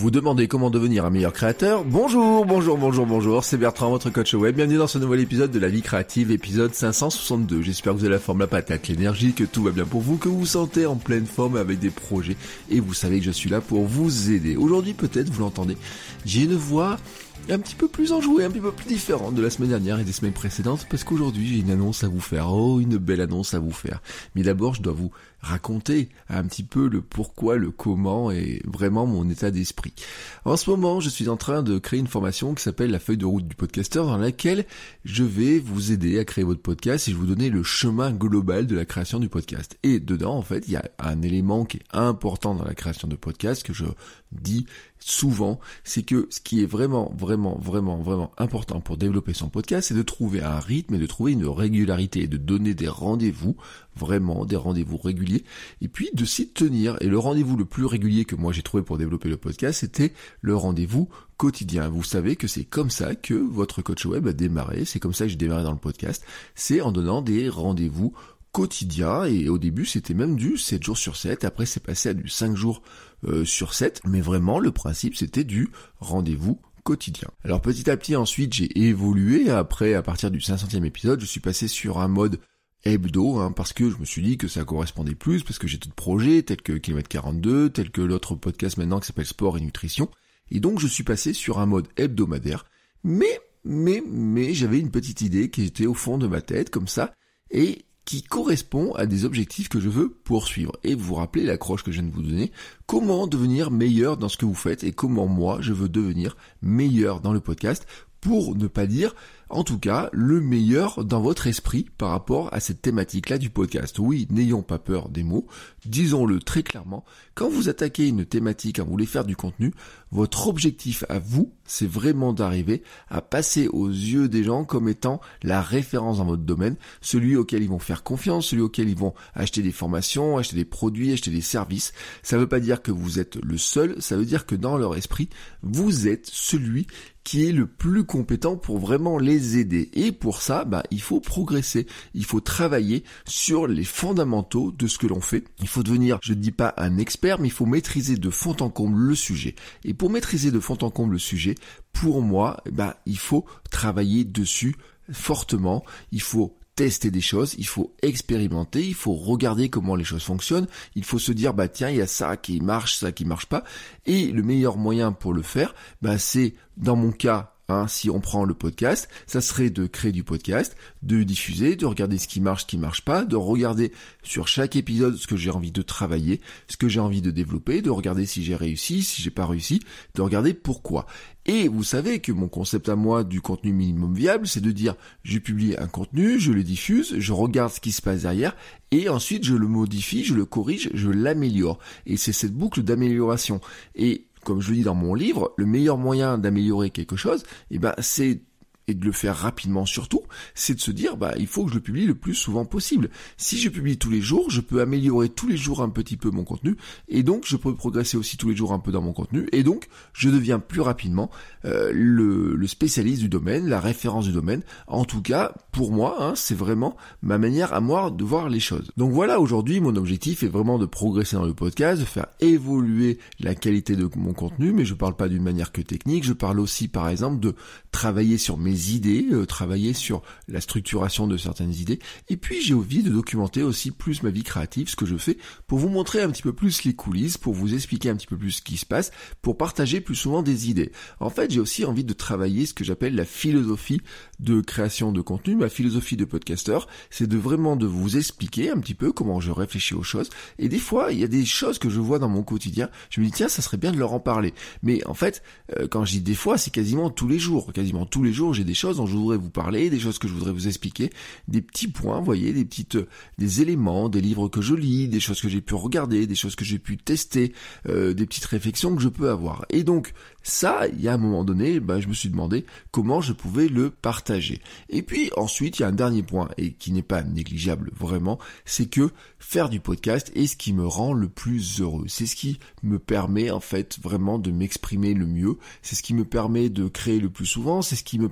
Vous demandez comment devenir un meilleur créateur Bonjour, bonjour, bonjour, bonjour, c'est Bertrand, votre coach web. Bienvenue dans ce nouvel épisode de la vie créative, épisode 562. J'espère que vous avez la forme, la patate, l'énergie, que tout va bien pour vous, que vous vous sentez en pleine forme avec des projets et vous savez que je suis là pour vous aider. Aujourd'hui, peut-être, vous l'entendez, j'ai une voix un petit peu plus enjouée, un petit peu plus différente de la semaine dernière et des semaines précédentes parce qu'aujourd'hui j'ai une annonce à vous faire. Oh, une belle annonce à vous faire. Mais d'abord, je dois vous raconter un petit peu le pourquoi, le comment et vraiment mon état d'esprit. En ce moment, je suis en train de créer une formation qui s'appelle la feuille de route du podcasteur dans laquelle je vais vous aider à créer votre podcast et je vous donner le chemin global de la création du podcast. Et dedans, en fait, il y a un élément qui est important dans la création de podcast que je dis souvent, c'est que ce qui est vraiment, vraiment, vraiment, vraiment important pour développer son podcast, c'est de trouver un rythme et de trouver une régularité et de donner des rendez-vous, vraiment des rendez-vous réguliers, et puis de s'y tenir. Et le rendez-vous le plus régulier que moi j'ai trouvé pour développer le podcast, c'était le rendez-vous quotidien. Vous savez que c'est comme ça que votre coach web a démarré, c'est comme ça que j'ai démarré dans le podcast, c'est en donnant des rendez-vous quotidien et au début c'était même du 7 jours sur 7, après c'est passé à du 5 jours euh, sur 7, mais vraiment le principe c'était du rendez-vous quotidien. Alors petit à petit ensuite j'ai évolué, après à partir du 500e épisode je suis passé sur un mode hebdo, hein, parce que je me suis dit que ça correspondait plus, parce que j'ai d'autres projets, tels que Kilomètre 42, tels que l'autre podcast maintenant qui s'appelle Sport et Nutrition, et donc je suis passé sur un mode hebdomadaire, mais, mais, mais j'avais une petite idée qui était au fond de ma tête, comme ça, et qui correspond à des objectifs que je veux poursuivre. Et vous vous rappelez l'accroche que je viens de vous donner, comment devenir meilleur dans ce que vous faites et comment moi je veux devenir meilleur dans le podcast pour ne pas dire en tout cas le meilleur dans votre esprit par rapport à cette thématique-là du podcast. Oui, n'ayons pas peur des mots, disons-le très clairement, quand vous attaquez une thématique, quand vous voulez faire du contenu, votre objectif à vous, c'est vraiment d'arriver à passer aux yeux des gens comme étant la référence dans votre domaine, celui auquel ils vont faire confiance, celui auquel ils vont acheter des formations, acheter des produits, acheter des services. Ça ne veut pas dire que vous êtes le seul, ça veut dire que dans leur esprit, vous êtes celui qui est le plus compétent pour vraiment les aider. Et pour ça, bah, il faut progresser. Il faut travailler sur les fondamentaux de ce que l'on fait. Il faut devenir, je ne dis pas un expert, mais il faut maîtriser de fond en comble le sujet. Et pour maîtriser de fond en comble le sujet, pour moi, bah, il faut travailler dessus fortement. Il faut tester des choses, il faut expérimenter, il faut regarder comment les choses fonctionnent, il faut se dire bah tiens il y a ça qui marche, ça qui marche pas, et le meilleur moyen pour le faire, bah c'est dans mon cas Hein, si on prend le podcast, ça serait de créer du podcast, de diffuser, de regarder ce qui marche, ce qui marche pas, de regarder sur chaque épisode ce que j'ai envie de travailler, ce que j'ai envie de développer, de regarder si j'ai réussi, si j'ai pas réussi, de regarder pourquoi. Et vous savez que mon concept à moi du contenu minimum viable, c'est de dire je publie un contenu, je le diffuse, je regarde ce qui se passe derrière, et ensuite je le modifie, je le corrige, je l'améliore. Et c'est cette boucle d'amélioration. Et comme je le dis dans mon livre, le meilleur moyen d'améliorer quelque chose, eh ben, c'est et de le faire rapidement surtout, c'est de se dire bah il faut que je le publie le plus souvent possible. Si je publie tous les jours, je peux améliorer tous les jours un petit peu mon contenu et donc je peux progresser aussi tous les jours un peu dans mon contenu et donc je deviens plus rapidement euh, le, spécialiste du domaine, la référence du domaine. En tout cas, pour moi, hein, c'est vraiment ma manière à moi de voir les choses. Donc voilà, aujourd'hui mon objectif est vraiment de progresser dans le podcast, de faire évoluer la qualité de mon contenu, mais je parle pas d'une manière que technique, je parle aussi par exemple de travailler sur mes idées, euh, travailler sur la structuration de certaines idées, et puis j'ai envie de documenter aussi plus ma vie créative, ce que je fais, pour vous montrer un petit peu plus les coulisses, pour vous expliquer un petit peu plus ce qui se passe, pour partager plus souvent des idées. En fait, j'ai aussi envie de travailler ce que j'appelle la philosophie de création de contenu, ma philosophie de podcasteur, c'est de vraiment de vous expliquer un petit peu comment je réfléchis aux choses, et des fois, il y a des choses que je vois dans mon quotidien, je me dis tiens, ça serait bien de leur en parler. Mais en fait, euh, quand je dis des fois, c'est quasiment tous les jours, quasiment tous les jours, j'ai des choses dont je voudrais vous parler, des choses que je voudrais vous expliquer, des petits points, voyez, des petites, des éléments, des livres que je lis, des choses que j'ai pu regarder, des choses que j'ai pu tester, euh, des petites réflexions que je peux avoir. Et donc, ça, il y a un moment donné, bah, je me suis demandé comment je pouvais le partager. Et puis ensuite, il y a un dernier point, et qui n'est pas négligeable vraiment, c'est que faire du podcast est ce qui me rend le plus heureux. C'est ce qui me permet en fait vraiment de m'exprimer le mieux. C'est ce qui me permet de créer le plus souvent. C'est ce qui me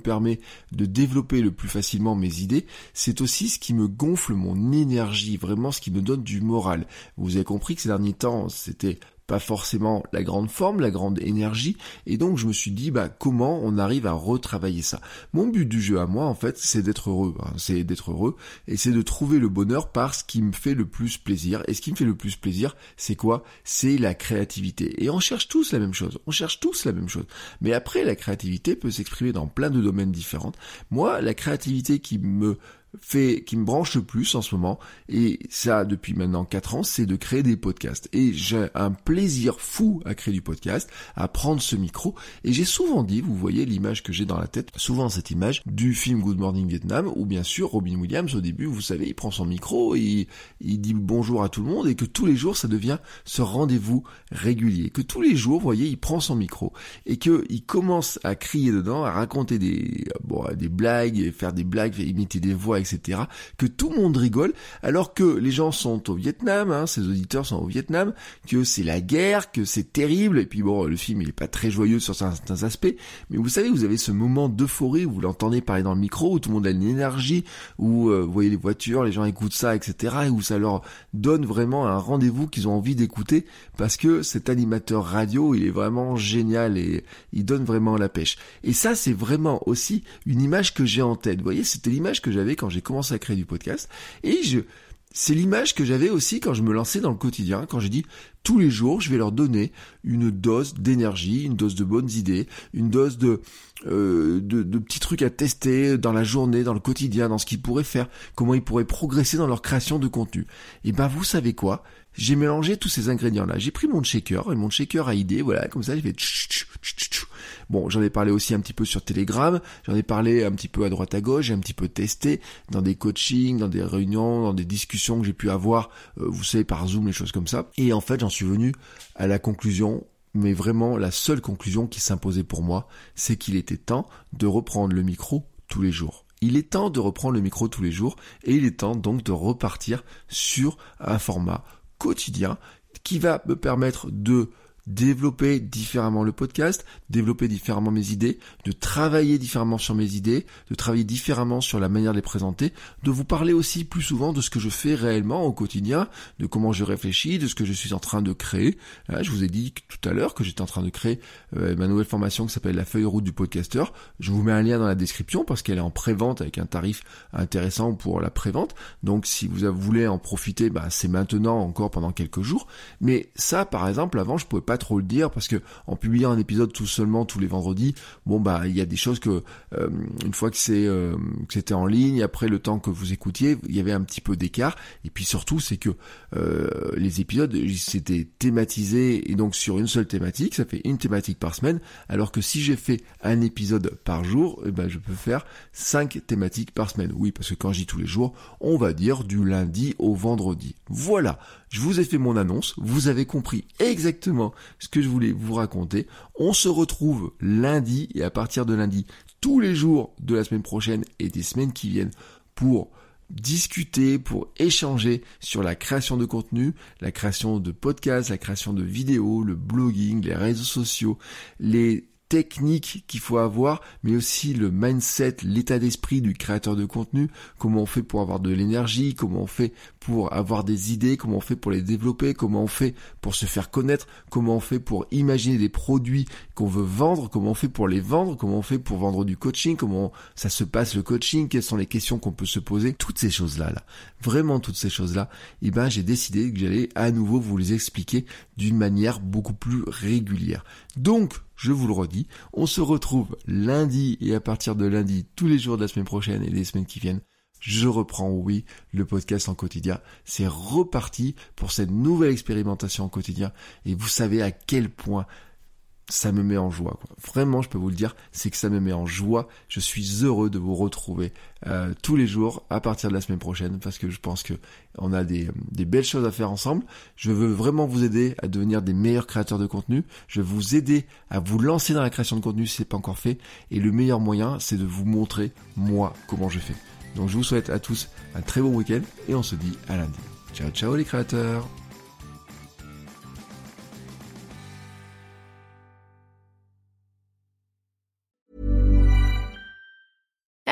de développer le plus facilement mes idées. C'est aussi ce qui me gonfle mon énergie, vraiment ce qui me donne du moral. Vous avez compris que ces derniers temps, c'était pas forcément la grande forme, la grande énergie, et donc je me suis dit bah comment on arrive à retravailler ça? Mon but du jeu à moi en fait c'est d'être heureux, hein. c'est d'être heureux et c'est de trouver le bonheur par ce qui me fait le plus plaisir. Et ce qui me fait le plus plaisir, c'est quoi? C'est la créativité. Et on cherche tous la même chose, on cherche tous la même chose. Mais après la créativité peut s'exprimer dans plein de domaines différents. Moi la créativité qui me fait, qui me branche le plus en ce moment, et ça depuis maintenant 4 ans, c'est de créer des podcasts. Et j'ai un plaisir fou à créer du podcast, à prendre ce micro, et j'ai souvent dit, vous voyez l'image que j'ai dans la tête, souvent cette image du film Good Morning Vietnam, où bien sûr Robin Williams au début, vous savez, il prend son micro, et il dit bonjour à tout le monde, et que tous les jours ça devient ce rendez-vous régulier, que tous les jours, vous voyez, il prend son micro, et qu'il commence à crier dedans, à raconter des, bon, des blagues, faire des blagues, imiter des voix, etc., que tout le monde rigole, alors que les gens sont au Vietnam, hein, ces auditeurs sont au Vietnam, que c'est la guerre, que c'est terrible, et puis bon, le film il est pas très joyeux sur certains aspects, mais vous savez, vous avez ce moment d'euphorie où vous l'entendez parler dans le micro, où tout le monde a une énergie, où euh, vous voyez les voitures, les gens écoutent ça, etc., et où ça leur donne vraiment un rendez-vous qu'ils ont envie d'écouter, parce que cet animateur radio, il est vraiment génial et il donne vraiment la pêche. Et ça, c'est vraiment aussi une image que j'ai en tête. Vous voyez, c'était l'image que j'avais quand j'ai commencé à créer du podcast. Et je, c'est l'image que j'avais aussi quand je me lançais dans le quotidien, quand j'ai dit tous les jours, je vais leur donner une dose d'énergie, une dose de bonnes idées, une dose de, euh, de, de, petits trucs à tester dans la journée, dans le quotidien, dans ce qu'ils pourraient faire, comment ils pourraient progresser dans leur création de contenu. Et ben vous savez quoi? J'ai mélangé tous ces ingrédients-là. J'ai pris mon shaker et mon shaker à idées, voilà, comme ça, je vais Bon, j'en ai parlé aussi un petit peu sur Telegram, j'en ai parlé un petit peu à droite à gauche, j'ai un petit peu testé dans des coachings, dans des réunions, dans des discussions que j'ai pu avoir, euh, vous savez, par Zoom, les choses comme ça. Et en fait, j'en suis venu à la conclusion mais vraiment la seule conclusion qui s'imposait pour moi, c'est qu'il était temps de reprendre le micro tous les jours. Il est temps de reprendre le micro tous les jours et il est temps donc de repartir sur un format quotidien qui va me permettre de développer différemment le podcast, développer différemment mes idées, de travailler différemment sur mes idées, de travailler différemment sur la manière de les présenter, de vous parler aussi plus souvent de ce que je fais réellement au quotidien, de comment je réfléchis, de ce que je suis en train de créer. je vous ai dit tout à l'heure que j'étais en train de créer euh, ma nouvelle formation qui s'appelle la feuille route du podcasteur. Je vous mets un lien dans la description parce qu'elle est en pré-vente avec un tarif intéressant pour la pré-vente. Donc si vous voulez en profiter, bah, c'est maintenant encore pendant quelques jours. Mais ça, par exemple, avant, je pouvais pas trop le dire parce que en publiant un épisode tout seulement tous les vendredis, bon bah il y a des choses que euh, une fois que c'est euh, que c'était en ligne, après le temps que vous écoutiez, il y avait un petit peu d'écart. Et puis surtout c'est que euh, les épisodes c'était thématisé et donc sur une seule thématique, ça fait une thématique par semaine, alors que si j'ai fait un épisode par jour, eh ben je peux faire cinq thématiques par semaine. Oui, parce que quand je dis tous les jours, on va dire du lundi au vendredi. Voilà. Je vous ai fait mon annonce, vous avez compris exactement ce que je voulais vous raconter. On se retrouve lundi et à partir de lundi, tous les jours de la semaine prochaine et des semaines qui viennent pour discuter, pour échanger sur la création de contenu, la création de podcasts, la création de vidéos, le blogging, les réseaux sociaux, les technique qu'il faut avoir, mais aussi le mindset, l'état d'esprit du créateur de contenu, comment on fait pour avoir de l'énergie, comment on fait pour avoir des idées, comment on fait pour les développer, comment on fait pour se faire connaître, comment on fait pour imaginer des produits qu'on veut vendre, comment on fait pour les vendre, comment on fait pour vendre du coaching, comment ça se passe le coaching, quelles sont les questions qu'on peut se poser, toutes ces choses-là, là, vraiment toutes ces choses-là, et eh ben j'ai décidé que j'allais à nouveau vous les expliquer d'une manière beaucoup plus régulière. Donc, je vous le redis, on se retrouve lundi et à partir de lundi, tous les jours de la semaine prochaine et les semaines qui viennent, je reprends, oui, le podcast en quotidien. C'est reparti pour cette nouvelle expérimentation en quotidien. Et vous savez à quel point ça me met en joie. Vraiment, je peux vous le dire, c'est que ça me met en joie. Je suis heureux de vous retrouver euh, tous les jours à partir de la semaine prochaine parce que je pense que on a des, des, belles choses à faire ensemble. Je veux vraiment vous aider à devenir des meilleurs créateurs de contenu. Je veux vous aider à vous lancer dans la création de contenu si c'est pas encore fait. Et le meilleur moyen, c'est de vous montrer moi comment je fais. Donc je vous souhaite à tous un très bon week-end et on se dit à lundi. Ciao ciao les créateurs